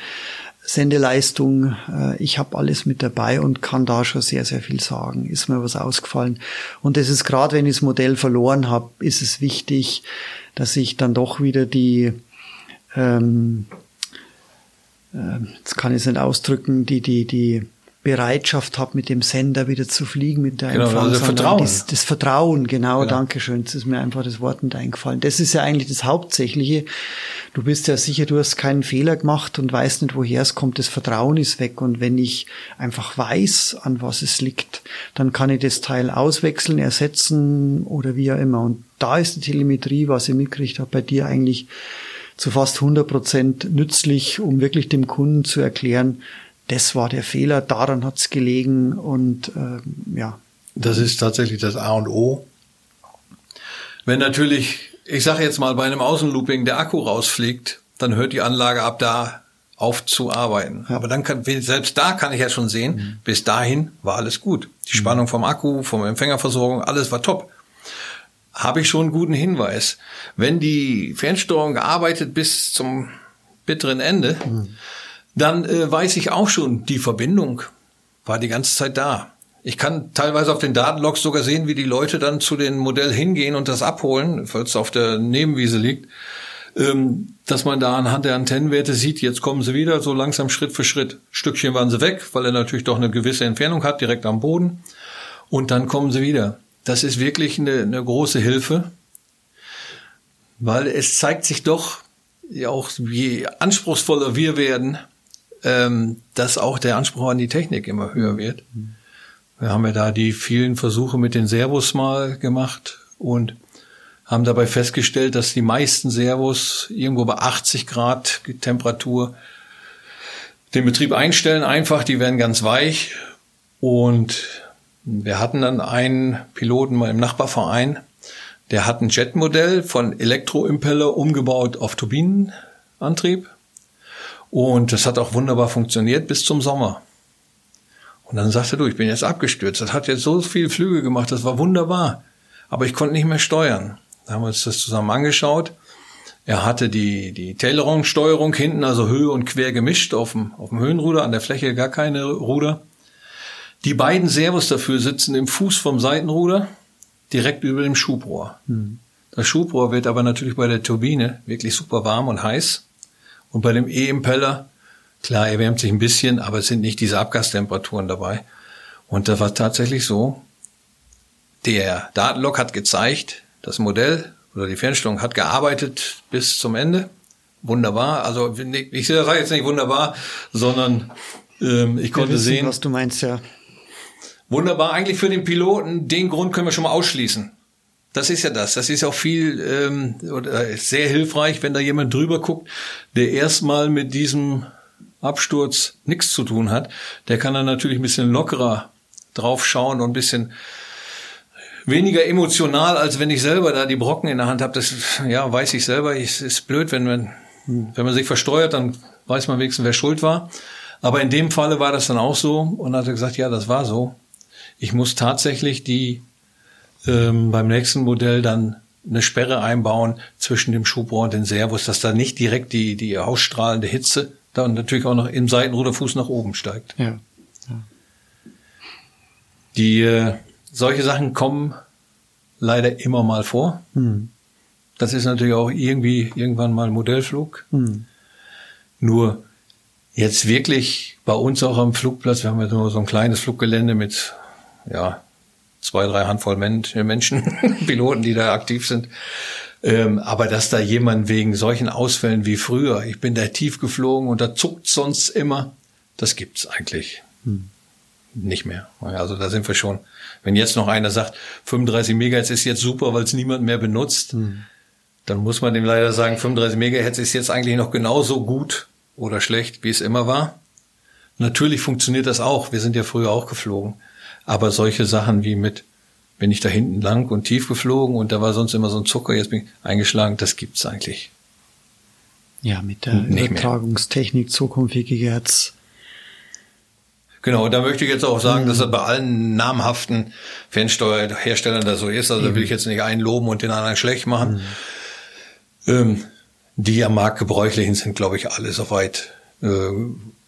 Sendeleistung, äh, ich habe alles mit dabei und kann da schon sehr, sehr viel sagen. Ist mir was ausgefallen. Und das ist gerade, wenn ich das Modell verloren habe, ist es wichtig, dass ich dann doch wieder die, ähm, äh, jetzt kann ich es nicht ausdrücken, die, die, die Bereitschaft habe, mit dem Sender wieder zu fliegen, mit der genau, also Vertrauen. Das, das Vertrauen, genau, genau, danke schön. Das ist mir einfach das Wort nicht eingefallen. Das ist ja eigentlich das Hauptsächliche. Du bist ja sicher, du hast keinen Fehler gemacht und weißt nicht, woher es kommt. Das Vertrauen ist weg. Und wenn ich einfach weiß, an was es liegt, dann kann ich das Teil auswechseln, ersetzen oder wie auch immer. Und da ist die Telemetrie, was ich mitgekriegt habe, bei dir eigentlich zu fast 100 Prozent nützlich, um wirklich dem Kunden zu erklären, das war der Fehler, daran hat es gelegen und äh, ja. Das ist tatsächlich das A und O. Wenn natürlich, ich sage jetzt mal, bei einem Außenlooping der Akku rausfliegt, dann hört die Anlage ab da auf zu arbeiten. Ja. Aber dann kann, selbst da kann ich ja schon sehen, mhm. bis dahin war alles gut. Die mhm. Spannung vom Akku, vom Empfängerversorgung, alles war top. Habe ich schon einen guten Hinweis. Wenn die Fernsteuerung gearbeitet bis zum bitteren Ende, mhm dann äh, weiß ich auch schon, die Verbindung war die ganze Zeit da. Ich kann teilweise auf den Datenlogs sogar sehen, wie die Leute dann zu dem Modell hingehen und das abholen, falls es auf der Nebenwiese liegt, ähm, dass man da anhand der Antennenwerte sieht, jetzt kommen sie wieder, so langsam Schritt für Schritt. Stückchen waren sie weg, weil er natürlich doch eine gewisse Entfernung hat, direkt am Boden. Und dann kommen sie wieder. Das ist wirklich eine, eine große Hilfe, weil es zeigt sich doch, ja auch je anspruchsvoller wir werden, ähm, dass auch der Anspruch an die Technik immer höher wird. Wir haben ja da die vielen Versuche mit den Servos mal gemacht und haben dabei festgestellt, dass die meisten Servos irgendwo bei 80 Grad Temperatur den Betrieb einstellen. Einfach, die werden ganz weich. Und wir hatten dann einen Piloten mal im Nachbarverein, der hat ein Jetmodell von Elektroimpeller umgebaut auf Turbinenantrieb und das hat auch wunderbar funktioniert bis zum Sommer. Und dann sagte du, ich bin jetzt abgestürzt. Das hat jetzt so viele Flüge gemacht, das war wunderbar. Aber ich konnte nicht mehr steuern. Da haben wir uns das zusammen angeschaut. Er hatte die, die Tailoring-Steuerung hinten, also Höhe und quer gemischt auf dem, auf dem Höhenruder, an der Fläche gar keine Ruder. Die beiden Servos dafür sitzen im Fuß vom Seitenruder, direkt über dem Schubrohr. Mhm. Das Schubrohr wird aber natürlich bei der Turbine wirklich super warm und heiß. Und bei dem E-Impeller, klar, er wärmt sich ein bisschen, aber es sind nicht diese Abgastemperaturen dabei. Und da war tatsächlich so, der Datenlog hat gezeigt, das Modell oder die Fernstellung hat gearbeitet bis zum Ende. Wunderbar. Also ich sage jetzt nicht wunderbar, sondern ähm, ich konnte wissen, sehen. Was du meinst, ja. Wunderbar. Eigentlich für den Piloten, den Grund können wir schon mal ausschließen. Das ist ja das. Das ist auch viel ähm, oder sehr hilfreich, wenn da jemand drüber guckt, der erstmal mit diesem Absturz nichts zu tun hat. Der kann dann natürlich ein bisschen lockerer drauf schauen und ein bisschen weniger emotional, als wenn ich selber da die Brocken in der Hand habe. Das ja weiß ich selber. Es ist blöd, wenn man wenn man sich versteuert, dann weiß man wenigstens, wer schuld war. Aber in dem Falle war das dann auch so und hat er gesagt, ja, das war so. Ich muss tatsächlich die ähm, beim nächsten Modell dann eine Sperre einbauen zwischen dem Schubrohr und den Servos, dass da nicht direkt die, die ausstrahlende Hitze dann natürlich auch noch im Seitenruderfuß nach oben steigt. Ja. ja. Die äh, solche Sachen kommen leider immer mal vor. Hm. Das ist natürlich auch irgendwie irgendwann mal Modellflug. Hm. Nur jetzt wirklich bei uns auch am Flugplatz, wir haben ja nur so ein kleines Fluggelände mit ja zwei, drei Handvoll Menschen, Piloten, die da aktiv sind. Ähm, aber dass da jemand wegen solchen Ausfällen wie früher, ich bin da tief geflogen und da zuckt sonst immer, das gibt's eigentlich hm. nicht mehr. Also da sind wir schon. Wenn jetzt noch einer sagt, 35 Megahertz ist jetzt super, weil es niemand mehr benutzt, hm. dann muss man dem leider sagen, 35 Megahertz ist jetzt eigentlich noch genauso gut oder schlecht, wie es immer war. Natürlich funktioniert das auch. Wir sind ja früher auch geflogen. Aber solche Sachen wie mit, bin ich da hinten lang und tief geflogen und da war sonst immer so ein Zucker, jetzt bin ich eingeschlagen, das gibt's eigentlich. Ja, mit der Nicht Übertragungstechnik, mehr. 2,4 GHz. Genau, da möchte ich jetzt auch sagen, dass das bei allen namhaften Fernsteuerherstellern da so ist. Also da will ich jetzt nicht einen loben und den anderen schlecht machen. Mhm. Ähm, die am Markt gebräuchlichen sind, glaube ich, alle soweit äh,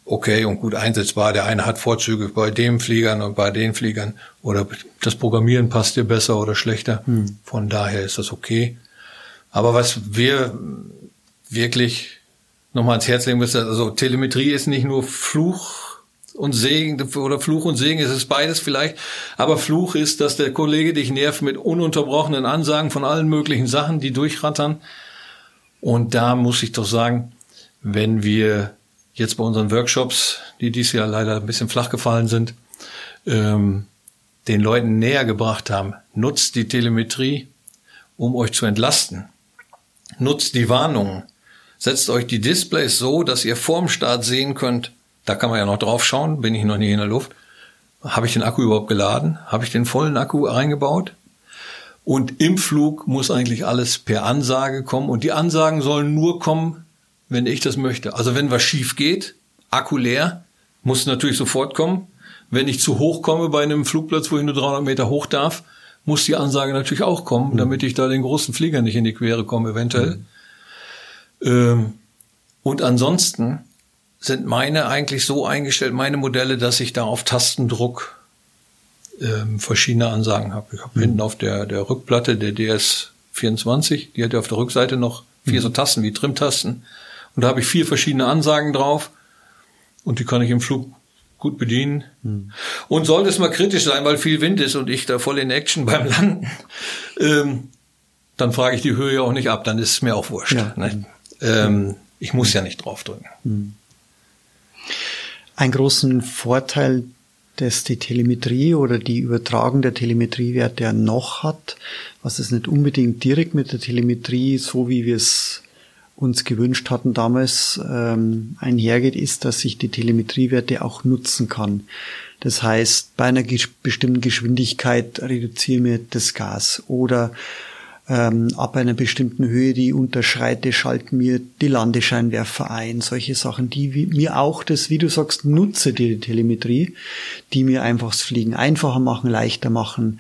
okay und gut einsetzbar. Der eine hat Vorzüge bei dem Fliegern und bei den Fliegern oder das Programmieren passt dir besser oder schlechter. Hm. Von daher ist das okay. Aber was wir wirklich nochmal ans Herz legen müssen, also Telemetrie ist nicht nur Fluch und Segen oder Fluch und Segen, es ist beides vielleicht. Aber Fluch ist, dass der Kollege dich nervt mit ununterbrochenen Ansagen von allen möglichen Sachen, die durchrattern. Und da muss ich doch sagen, wenn wir jetzt bei unseren Workshops, die dieses Jahr leider ein bisschen flach gefallen sind, ähm, den Leuten näher gebracht haben. Nutzt die Telemetrie, um euch zu entlasten. Nutzt die Warnungen. Setzt euch die Displays so, dass ihr vorm Start sehen könnt, da kann man ja noch drauf schauen, bin ich noch nie in der Luft. Habe ich den Akku überhaupt geladen? Habe ich den vollen Akku reingebaut? Und im Flug muss eigentlich alles per Ansage kommen. Und die Ansagen sollen nur kommen, wenn ich das möchte. Also wenn was schief geht, Akku leer, muss natürlich sofort kommen. Wenn ich zu hoch komme bei einem Flugplatz, wo ich nur 300 Meter hoch darf, muss die Ansage natürlich auch kommen, mhm. damit ich da den großen Flieger nicht in die Quere komme, eventuell. Mhm. Ähm, und ansonsten sind meine eigentlich so eingestellt, meine Modelle, dass ich da auf Tastendruck ähm, verschiedene Ansagen habe. Ich habe mhm. hinten auf der, der Rückplatte der DS24, die hat ja auf der Rückseite noch vier mhm. so Tasten wie Trimtasten. Und da habe ich vier verschiedene Ansagen drauf und die kann ich im Flug gut bedienen. Hm. Und sollte es mal kritisch sein, weil viel Wind ist und ich da voll in Action beim Landen, ähm, dann frage ich die Höhe auch nicht ab, dann ist es mir auch wurscht. Ja. Ne? Ähm, ich muss ja nicht draufdrücken. Hm. Ein großen Vorteil, dass die Telemetrie oder die Übertragung der Telemetriewerte ja noch hat, was es nicht unbedingt direkt mit der Telemetrie, so wie wir es uns gewünscht hatten damals, ähm, einhergeht, ist, dass ich die Telemetriewerte auch nutzen kann. Das heißt, bei einer bestimmten Geschwindigkeit reduziere mir das Gas oder ähm, ab einer bestimmten Höhe, die unterschreite, schalten mir die Landescheinwerfer ein. Solche Sachen, die mir auch das, wie du sagst, nutze die Telemetrie, die mir einfach das Fliegen einfacher machen, leichter machen.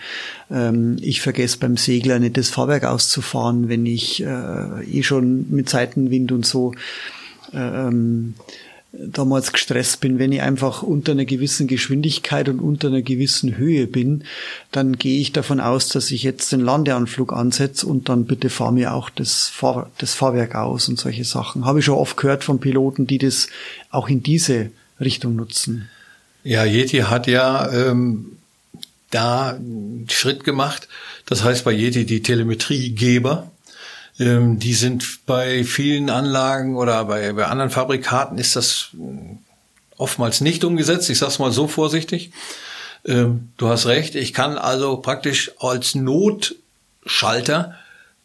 Ähm, ich vergesse beim Segler nicht das Fahrwerk auszufahren, wenn ich äh, eh schon mit Seitenwind und so äh, ähm, damals gestresst bin, wenn ich einfach unter einer gewissen Geschwindigkeit und unter einer gewissen Höhe bin, dann gehe ich davon aus, dass ich jetzt den Landeanflug ansetze und dann bitte fahr mir auch das, Fahr das Fahrwerk aus und solche Sachen. Habe ich schon oft gehört von Piloten, die das auch in diese Richtung nutzen. Ja, Yeti hat ja ähm, da einen Schritt gemacht. Das heißt bei Yeti die Telemetriegeber ähm, die sind bei vielen Anlagen oder bei, bei anderen Fabrikaten ist das äh, oftmals nicht umgesetzt. Ich sage es mal so vorsichtig. Ähm, du hast recht. Ich kann also praktisch als Notschalter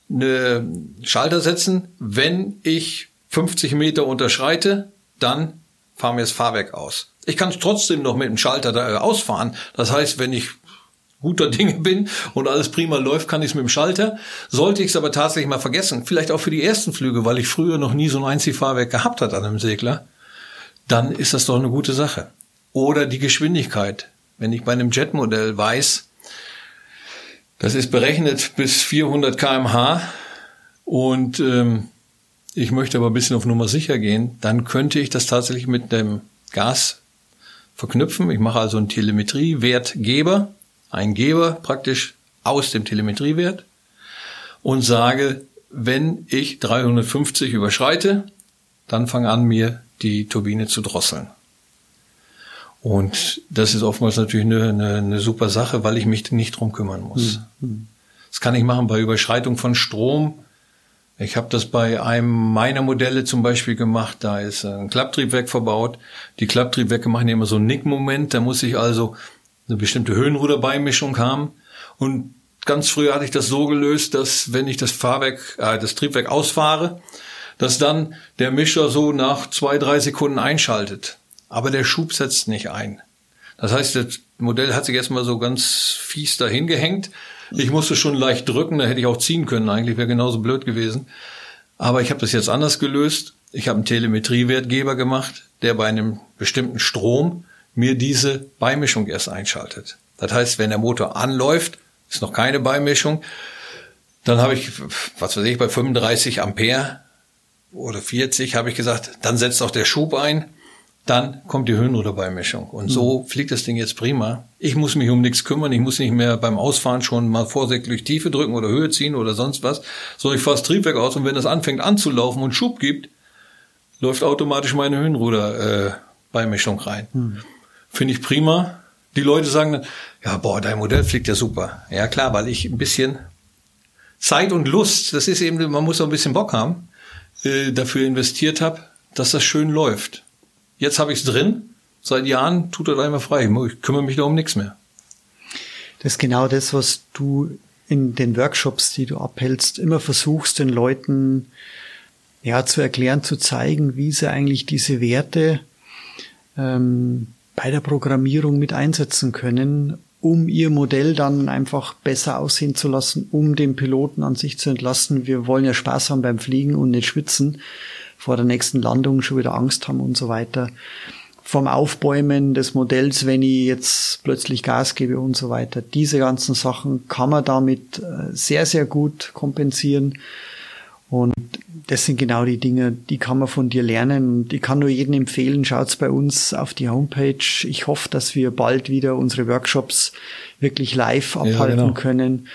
eine Schalter setzen. Wenn ich 50 Meter unterschreite, dann fahren wir das Fahrwerk aus. Ich kann trotzdem noch mit dem Schalter da äh, ausfahren. Das heißt, wenn ich guter Dinge bin und alles prima läuft, kann ich es mit dem Schalter. Sollte ich es aber tatsächlich mal vergessen, vielleicht auch für die ersten Flüge, weil ich früher noch nie so ein Einziehfahrwerk gehabt hat an einem Segler, dann ist das doch eine gute Sache. Oder die Geschwindigkeit. Wenn ich bei einem Jetmodell weiß, das ist berechnet bis 400 kmh und ähm, ich möchte aber ein bisschen auf Nummer sicher gehen, dann könnte ich das tatsächlich mit dem Gas verknüpfen. Ich mache also einen Telemetriewertgeber einen Geber praktisch aus dem Telemetriewert und sage, wenn ich 350 überschreite, dann fange an, mir die Turbine zu drosseln. Und das ist oftmals natürlich eine, eine, eine super Sache, weil ich mich nicht drum kümmern muss. Mhm. Das kann ich machen bei Überschreitung von Strom. Ich habe das bei einem meiner Modelle zum Beispiel gemacht. Da ist ein Klapptriebwerk verbaut. Die Klapptriebwerke machen ja immer so einen Nickmoment. Da muss ich also eine bestimmte Höhenruderbeimischung haben. Und ganz früher hatte ich das so gelöst, dass wenn ich das Fahrwerk, äh, das Triebwerk ausfahre, dass dann der Mischer so nach zwei, drei Sekunden einschaltet. Aber der Schub setzt nicht ein. Das heißt, das Modell hat sich erstmal so ganz fies dahin gehängt. Ich musste schon leicht drücken, da hätte ich auch ziehen können. Eigentlich wäre genauso blöd gewesen. Aber ich habe das jetzt anders gelöst. Ich habe einen Telemetriewertgeber gemacht, der bei einem bestimmten Strom mir diese Beimischung erst einschaltet. Das heißt, wenn der Motor anläuft, ist noch keine Beimischung, dann habe ich, was weiß ich, bei 35 Ampere oder 40 habe ich gesagt, dann setzt auch der Schub ein, dann kommt die Höhenruderbeimischung. Und so mhm. fliegt das Ding jetzt prima. Ich muss mich um nichts kümmern, ich muss nicht mehr beim Ausfahren schon mal vorsichtig Tiefe drücken oder Höhe ziehen oder sonst was, sondern ich fahre das Triebwerk aus und wenn das anfängt anzulaufen und Schub gibt, läuft automatisch meine Höhenruderbeimischung äh, rein. Mhm. Finde ich prima. Die Leute sagen dann, ja, boah, dein Modell fliegt ja super. Ja, klar, weil ich ein bisschen Zeit und Lust, das ist eben, man muss auch ein bisschen Bock haben, äh, dafür investiert habe, dass das schön läuft. Jetzt habe ich es drin. Seit Jahren tut er einmal frei. Ich kümmere mich da um nichts mehr. Das ist genau das, was du in den Workshops, die du abhältst, immer versuchst, den Leuten ja zu erklären, zu zeigen, wie sie eigentlich diese Werte ähm, bei der Programmierung mit einsetzen können, um ihr Modell dann einfach besser aussehen zu lassen, um den Piloten an sich zu entlassen. Wir wollen ja Spaß haben beim Fliegen und nicht schwitzen, vor der nächsten Landung schon wieder Angst haben und so weiter. Vom Aufbäumen des Modells, wenn ich jetzt plötzlich Gas gebe und so weiter. Diese ganzen Sachen kann man damit äh, sehr, sehr gut kompensieren. Und das sind genau die Dinge, die kann man von dir lernen. Und ich kann nur jedem empfehlen, schaut's bei uns auf die Homepage. Ich hoffe, dass wir bald wieder unsere Workshops wirklich live abhalten ja, genau. können.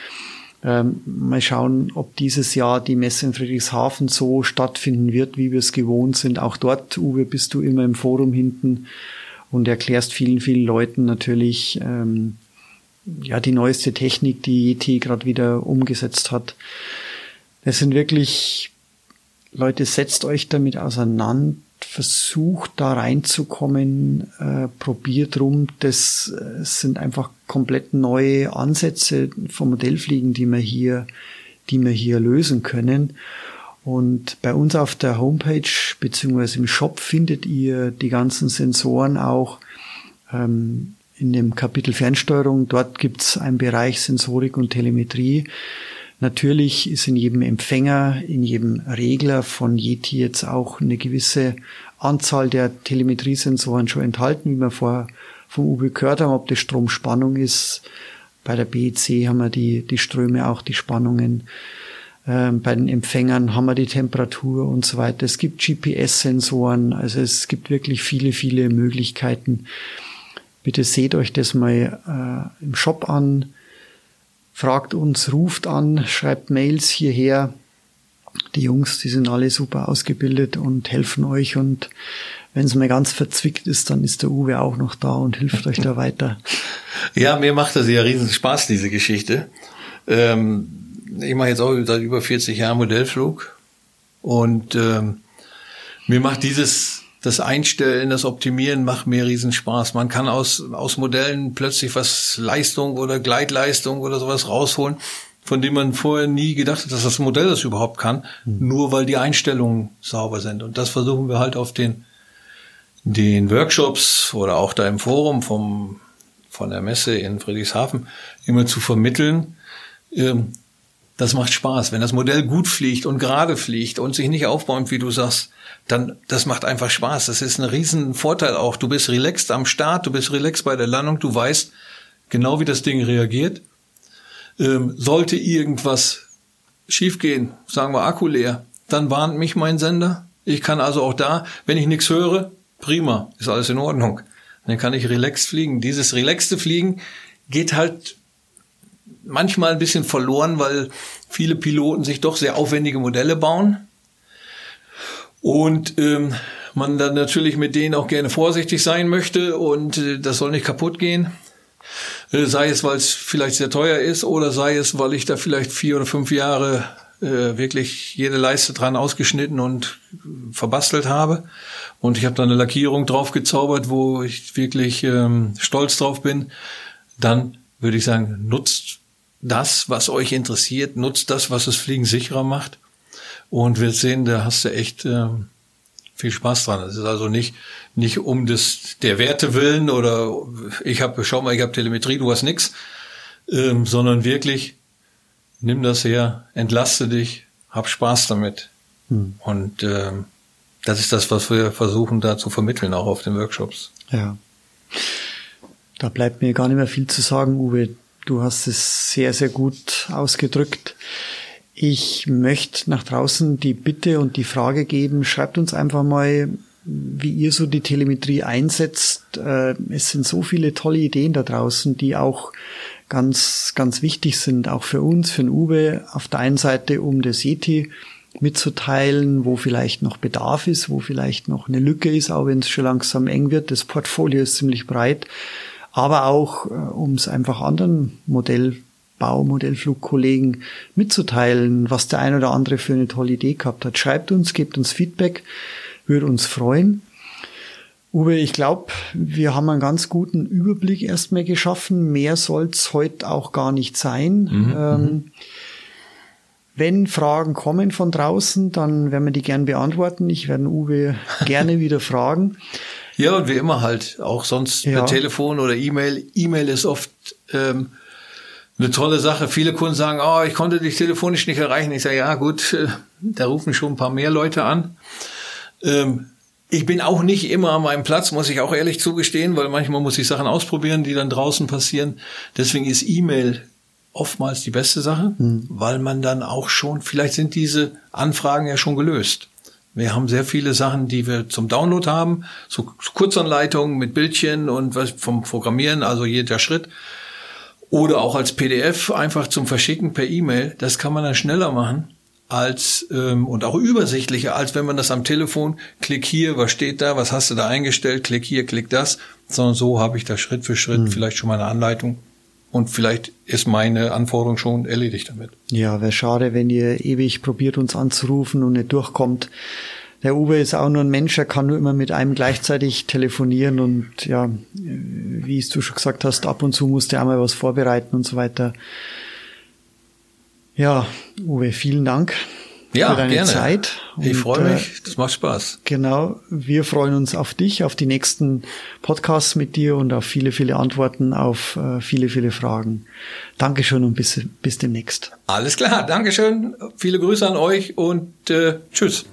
Ähm, mal schauen, ob dieses Jahr die Messe in Friedrichshafen so stattfinden wird, wie wir es gewohnt sind. Auch dort, Uwe, bist du immer im Forum hinten und erklärst vielen, vielen Leuten natürlich ähm, ja die neueste Technik, die ET gerade wieder umgesetzt hat. Das sind wirklich Leute, setzt euch damit auseinander, versucht, da reinzukommen, äh, probiert rum. Das äh, sind einfach komplett neue Ansätze vom Modellfliegen, die wir hier, die wir hier lösen können. Und bei uns auf der Homepage beziehungsweise im Shop findet ihr die ganzen Sensoren auch ähm, in dem Kapitel Fernsteuerung. Dort gibt's einen Bereich Sensorik und Telemetrie. Natürlich ist in jedem Empfänger, in jedem Regler von Yeti jetzt auch eine gewisse Anzahl der Telemetriesensoren schon enthalten, wie wir vorher vom Uwe gehört haben, ob das Stromspannung ist. Bei der BEC haben wir die, die Ströme, auch die Spannungen. Ähm, bei den Empfängern haben wir die Temperatur und so weiter. Es gibt GPS-Sensoren, also es gibt wirklich viele, viele Möglichkeiten. Bitte seht euch das mal äh, im Shop an fragt uns, ruft an, schreibt Mails hierher. Die Jungs, die sind alle super ausgebildet und helfen euch und wenn es mal ganz verzwickt ist, dann ist der Uwe auch noch da und hilft euch da weiter. Ja, mir macht das ja riesen Spaß, diese Geschichte. Ähm, ich mache jetzt auch seit über 40 Jahren Modellflug und ähm, mir macht dieses das Einstellen, das Optimieren macht mir riesen Spaß. Man kann aus, aus Modellen plötzlich was Leistung oder Gleitleistung oder sowas rausholen, von dem man vorher nie gedacht hat, dass das Modell das überhaupt kann, mhm. nur weil die Einstellungen sauber sind. Und das versuchen wir halt auf den, den Workshops oder auch da im Forum vom, von der Messe in Friedrichshafen immer zu vermitteln. Ähm, das macht Spaß. Wenn das Modell gut fliegt und gerade fliegt und sich nicht aufbäumt, wie du sagst, dann das macht einfach Spaß. Das ist ein riesen Vorteil auch. Du bist relaxed am Start, du bist relaxed bei der Landung, du weißt genau, wie das Ding reagiert. Ähm, sollte irgendwas schiefgehen, sagen wir Akku leer, dann warnt mich mein Sender. Ich kann also auch da, wenn ich nichts höre, prima, ist alles in Ordnung. Dann kann ich relaxed fliegen. Dieses relaxte Fliegen geht halt manchmal ein bisschen verloren, weil viele Piloten sich doch sehr aufwendige Modelle bauen und ähm, man dann natürlich mit denen auch gerne vorsichtig sein möchte und äh, das soll nicht kaputt gehen. Äh, sei es, weil es vielleicht sehr teuer ist oder sei es, weil ich da vielleicht vier oder fünf Jahre äh, wirklich jede Leiste dran ausgeschnitten und verbastelt habe. Und ich habe da eine Lackierung drauf gezaubert, wo ich wirklich ähm, stolz drauf bin. Dann würde ich sagen, nutzt das, was euch interessiert, nutzt das, was das Fliegen sicherer macht. Und wir sehen, da hast du echt äh, viel Spaß dran. Es ist also nicht nicht um des der Werte willen oder ich habe schau mal, ich habe Telemetrie, du hast nix, ähm, sondern wirklich nimm das her, entlaste dich, hab Spaß damit. Hm. Und ähm, das ist das, was wir versuchen da zu vermitteln, auch auf den Workshops. Ja. Da bleibt mir gar nicht mehr viel zu sagen, Uwe. Du hast es sehr, sehr gut ausgedrückt. Ich möchte nach draußen die Bitte und die Frage geben, schreibt uns einfach mal, wie ihr so die Telemetrie einsetzt. Äh, es sind so viele tolle Ideen da draußen, die auch ganz, ganz wichtig sind, auch für uns, für den Uwe. Auf der einen Seite, um das Yeti mitzuteilen, wo vielleicht noch Bedarf ist, wo vielleicht noch eine Lücke ist, auch wenn es schon langsam eng wird. Das Portfolio ist ziemlich breit. Aber auch, äh, um es einfach anderen Modell Baumodellflugkollegen mitzuteilen, was der ein oder andere für eine tolle Idee gehabt hat. Schreibt uns, gebt uns Feedback, würde uns freuen. Uwe, ich glaube, wir haben einen ganz guten Überblick erstmal geschaffen. Mehr soll's heute auch gar nicht sein. Mhm, ähm, mhm. wenn Fragen kommen von draußen, dann werden wir die gern beantworten. Ich werde Uwe gerne wieder fragen. Ja, und wie immer halt, auch sonst ja. per Telefon oder E-Mail. E-Mail ist oft ähm, eine tolle Sache. Viele Kunden sagen, oh, ich konnte dich telefonisch nicht erreichen. Ich sage, ja gut, äh, da rufen schon ein paar mehr Leute an. Ähm, ich bin auch nicht immer an meinem Platz, muss ich auch ehrlich zugestehen, weil manchmal muss ich Sachen ausprobieren, die dann draußen passieren. Deswegen ist E-Mail oftmals die beste Sache, mhm. weil man dann auch schon, vielleicht sind diese Anfragen ja schon gelöst. Wir haben sehr viele Sachen, die wir zum Download haben, so Kurzanleitungen mit Bildchen und was vom Programmieren, also jeder Schritt oder auch als PDF einfach zum Verschicken per E-Mail. Das kann man dann schneller machen als ähm, und auch übersichtlicher, als wenn man das am Telefon, klick hier, was steht da, was hast du da eingestellt, klick hier, klick das, sondern so habe ich da Schritt für Schritt hm. vielleicht schon mal eine Anleitung und vielleicht ist meine Anforderung schon erledigt damit. Ja, wäre schade, wenn ihr ewig probiert uns anzurufen und nicht durchkommt. der Uwe ist auch nur ein Mensch, er kann nur immer mit einem gleichzeitig telefonieren und ja, wie es du schon gesagt hast, ab und zu musste er mal was vorbereiten und so weiter. Ja, Uwe, vielen Dank ja, für deine gerne. Zeit. ich freue mich, äh, das macht Spaß. Genau, wir freuen uns auf dich, auf die nächsten Podcasts mit dir und auf viele, viele Antworten auf äh, viele, viele Fragen. Dankeschön und bis, bis demnächst. Alles klar, Dankeschön, viele Grüße an euch und äh, tschüss.